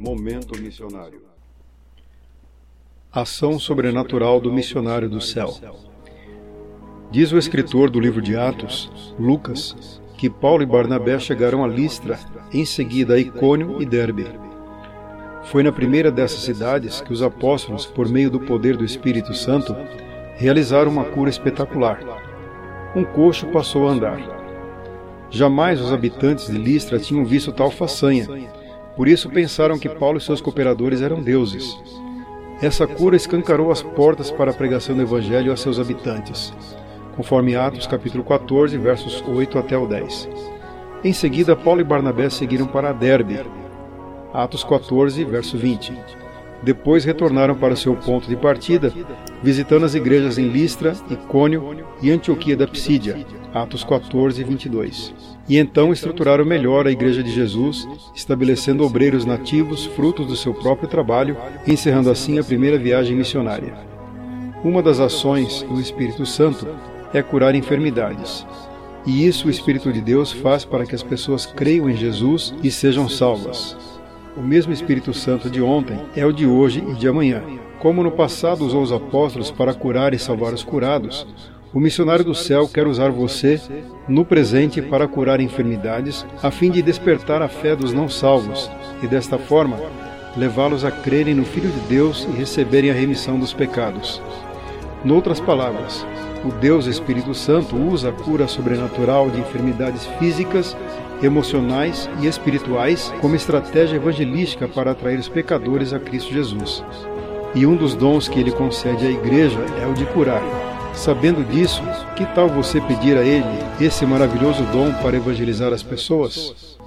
Momento Missionário Ação sobrenatural do missionário do céu. Diz o escritor do livro de Atos, Lucas, que Paulo e Barnabé chegaram a Listra, em seguida a Icônio e Derbe. Foi na primeira dessas cidades que os apóstolos, por meio do poder do Espírito Santo, realizaram uma cura espetacular. Um coxo passou a andar. Jamais os habitantes de Listra tinham visto tal façanha, por isso pensaram que Paulo e seus cooperadores eram deuses. Essa cura escancarou as portas para a pregação do Evangelho a seus habitantes, conforme Atos capítulo 14, versos 8 até o 10. Em seguida, Paulo e Barnabé seguiram para Derbe, Atos 14, verso 20. Depois retornaram para seu ponto de partida, visitando as igrejas em Listra, Icônio e Antioquia da Psídia, Atos 14, 22. E então estruturaram melhor a Igreja de Jesus, estabelecendo obreiros nativos, frutos do seu próprio trabalho, encerrando assim a primeira viagem missionária. Uma das ações do Espírito Santo é curar enfermidades. E isso o Espírito de Deus faz para que as pessoas creiam em Jesus e sejam salvas. O mesmo Espírito Santo de ontem é o de hoje e de amanhã. Como no passado usou os apóstolos para curar e salvar os curados, o missionário do céu quer usar você no presente para curar enfermidades, a fim de despertar a fé dos não salvos e, desta forma, levá-los a crerem no Filho de Deus e receberem a remissão dos pecados. Noutras palavras, o Deus Espírito Santo usa a cura sobrenatural de enfermidades físicas, emocionais e espirituais como estratégia evangelística para atrair os pecadores a Cristo Jesus. E um dos dons que ele concede à igreja é o de curar. Sabendo disso, que tal você pedir a Ele esse maravilhoso dom para evangelizar as pessoas?